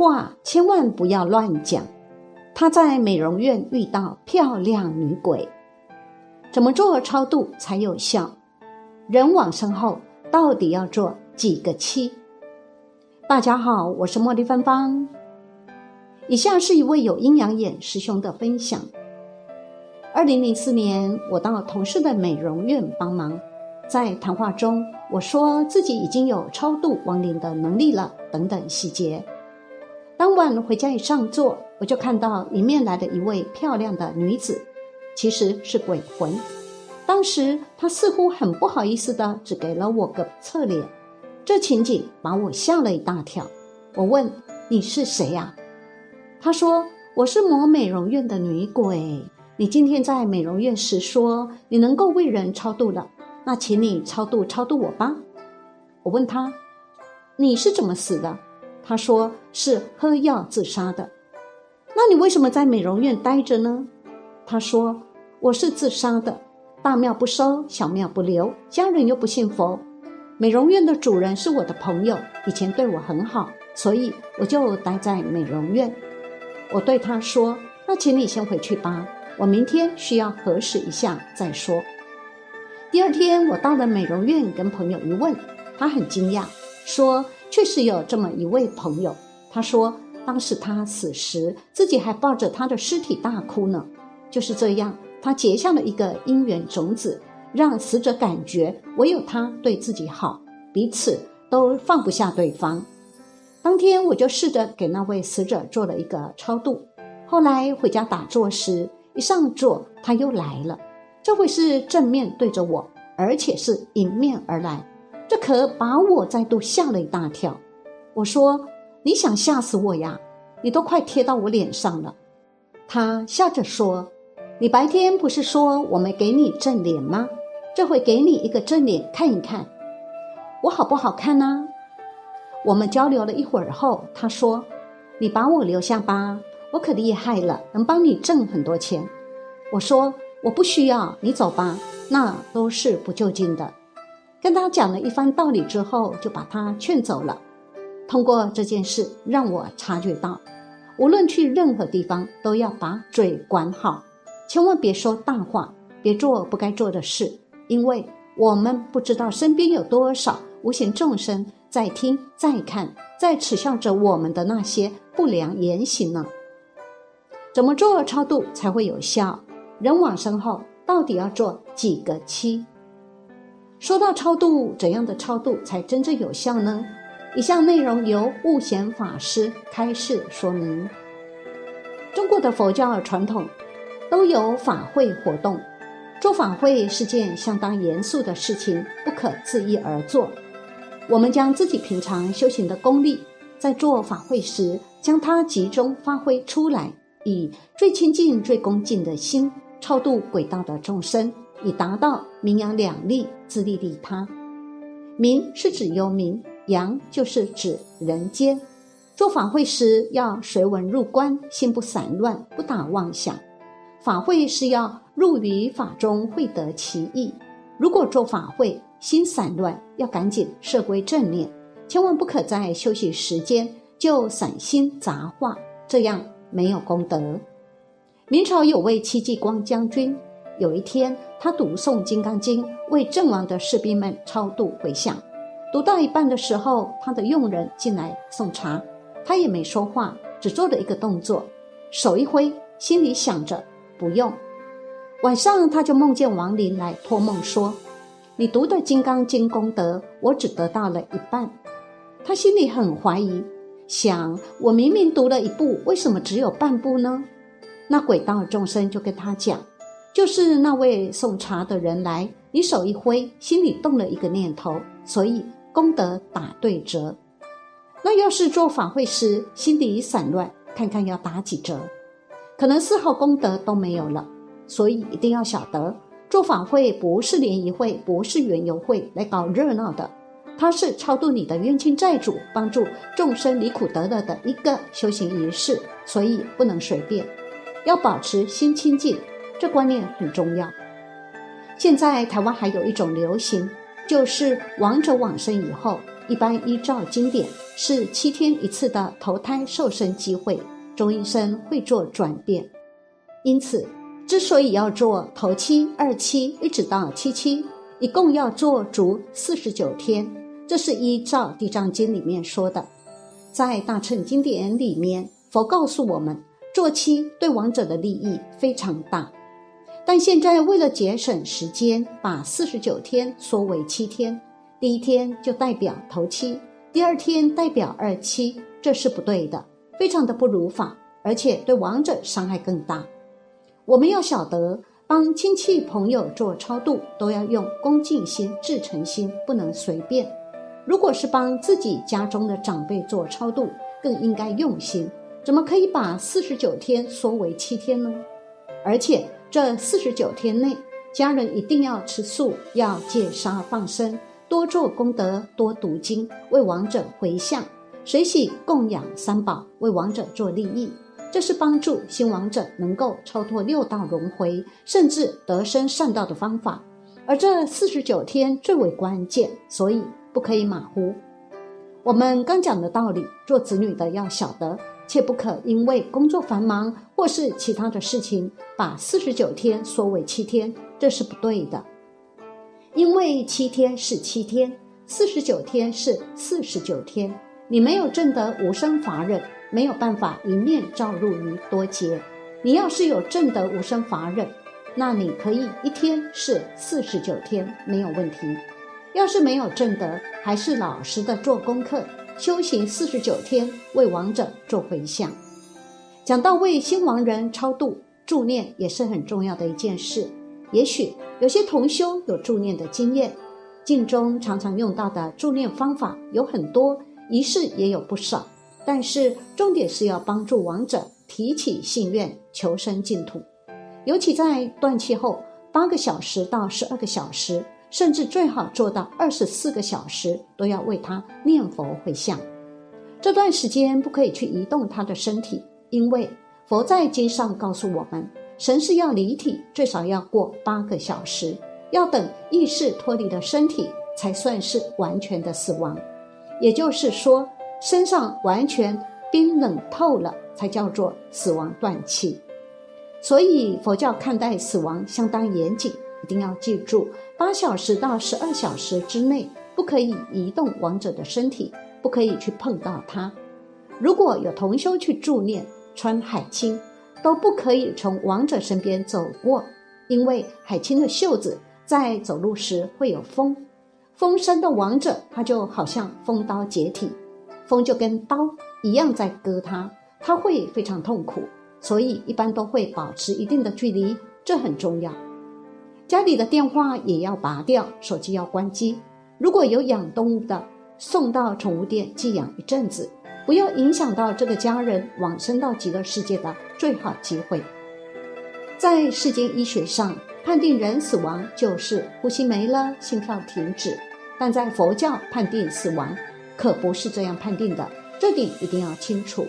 话千万不要乱讲。他在美容院遇到漂亮女鬼，怎么做超度才有效？人往生后到底要做几个七？大家好，我是茉莉芬芳。以下是一位有阴阳眼师兄的分享。二零零四年，我到同事的美容院帮忙，在谈话中，我说自己已经有超度亡灵的能力了，等等细节。当晚回家一上座，我就看到迎面来的一位漂亮的女子，其实是鬼魂。当时她似乎很不好意思的，只给了我个侧脸。这情景把我吓了一大跳。我问：“你是谁呀？”她说：“我是某美容院的女鬼。你今天在美容院时说你能够为人超度了，那请你超度超度我吧。”我问她：“你是怎么死的？”他说：“是喝药自杀的。”那你为什么在美容院待着呢？他说：“我是自杀的，大庙不收，小庙不留，家人又不信佛。”美容院的主人是我的朋友，以前对我很好，所以我就待在美容院。我对他说：“那请你先回去吧，我明天需要核实一下再说。”第二天我到了美容院，跟朋友一问，他很惊讶，说：“确实有这么一位朋友。”他说：“当时他死时，自己还抱着他的尸体大哭呢。”就是这样，他结下了一个姻缘种子。让死者感觉唯有他对自己好，彼此都放不下对方。当天我就试着给那位死者做了一个超度。后来回家打坐时，一上座他又来了，这回是正面对着我，而且是迎面而来，这可把我再度吓了一大跳。我说：“你想吓死我呀？你都快贴到我脸上了。”他笑着说：“你白天不是说我没给你正脸吗？”这回给你一个正脸看一看，我好不好看呢？我们交流了一会儿后，他说：“你把我留下吧，我可厉害了，能帮你挣很多钱。”我说：“我不需要，你走吧，那都是不就近的。”跟他讲了一番道理之后，就把他劝走了。通过这件事，让我察觉到，无论去任何地方，都要把嘴管好，千万别说大话，别做不该做的事。因为我们不知道身边有多少无形众生在听、在看、在耻笑着我们的那些不良言行呢。怎么做超度才会有效？人往生后到底要做几个七？说到超度，怎样的超度才真正有效呢？以下内容由悟贤法师开示说明。中国的佛教传统都有法会活动。做法会是件相当严肃的事情，不可自意而做。我们将自己平常修行的功力，在做法会时，将它集中发挥出来，以最亲近、最恭敬的心超度轨道的众生，以达到名扬两利，自利利他。名是指幽冥，阳就是指人间。做法会时要随文入观，心不散乱，不打妄想。法会是要入于法中，会得其意。如果做法会心散乱，要赶紧摄归正念，千万不可在休息时间就散心杂话，这样没有功德。明朝有位戚继光将军，有一天他读诵《金刚经》，为阵亡的士兵们超度回向。读到一半的时候，他的佣人进来送茶，他也没说话，只做了一个动作，手一挥，心里想着。不用，晚上他就梦见亡灵来托梦说：“你读的《金刚经》功德，我只得到了一半。”他心里很怀疑，想：我明明读了一部，为什么只有半部呢？那鬼道众生就跟他讲：“就是那位送茶的人来，你手一挥，心里动了一个念头，所以功德打对折。那要是做法会时心里散乱，看看要打几折。”可能丝毫功德都没有了，所以一定要晓得，做法会不是联谊会，不是缘游会来搞热闹的，它是超度你的冤亲债主，帮助众生离苦得乐的一个修行仪式，所以不能随便，要保持心清净，这观念很重要。现在台湾还有一种流行，就是亡者往生以后，一般依照经典是七天一次的投胎受生机会，中医生会做转变。因此，之所以要做头七、二七一直到七七，一共要做足四十九天，这是依照《地藏经》里面说的。在大乘经典里面，佛告诉我们，做七对亡者的利益非常大。但现在为了节省时间，把四十九天缩为七天，第一天就代表头七，第二天代表二七，这是不对的，非常的不如法，而且对亡者伤害更大。我们要晓得，帮亲戚朋友做超度，都要用恭敬心、至诚心，不能随便。如果是帮自己家中的长辈做超度，更应该用心。怎么可以把四十九天缩为七天呢？而且这四十九天内，家人一定要吃素，要戒杀放生，多做功德，多读经，为亡者回向，随喜供养三宝，为亡者做利益。这是帮助新亡者能够超脱六道轮回，甚至得生善道的方法。而这四十九天最为关键，所以。不可以马虎。我们刚讲的道理，做子女的要晓得，切不可因为工作繁忙或是其他的事情，把四十九天缩为七天，这是不对的。因为七天是七天，四十九天是四十九天，你没有证得无生法忍，没有办法一面照入于多劫。你要是有证得无生法忍，那你可以一天是四十九天，没有问题。要是没有正德，还是老实的做功课，修行四十九天，为亡者做回向。讲到为新亡人超度助念，也是很重要的一件事。也许有些同修有助念的经验，镜中常常用到的助念方法有很多，仪式也有不少。但是重点是要帮助亡者提起信愿，求生净土。尤其在断气后八个小时到十二个小时。甚至最好做到二十四个小时都要为他念佛回向。这段时间不可以去移动他的身体，因为佛在经上告诉我们，神是要离体，最少要过八个小时，要等意识脱离了身体，才算是完全的死亡。也就是说，身上完全冰冷透了，才叫做死亡断气。所以佛教看待死亡相当严谨。一定要记住，八小时到十二小时之内不可以移动亡者的身体，不可以去碰到他。如果有同修去助念、穿海青，都不可以从亡者身边走过，因为海青的袖子在走路时会有风，风声的亡者他就好像风刀解体，风就跟刀一样在割他，他会非常痛苦，所以一般都会保持一定的距离，这很重要。家里的电话也要拔掉，手机要关机。如果有养动物的，送到宠物店寄养一阵子，不要影响到这个家人往生到极乐世界的最好机会。在世间医学上，判定人死亡就是呼吸没了、心跳停止，但在佛教判定死亡可不是这样判定的，这点一定要清楚。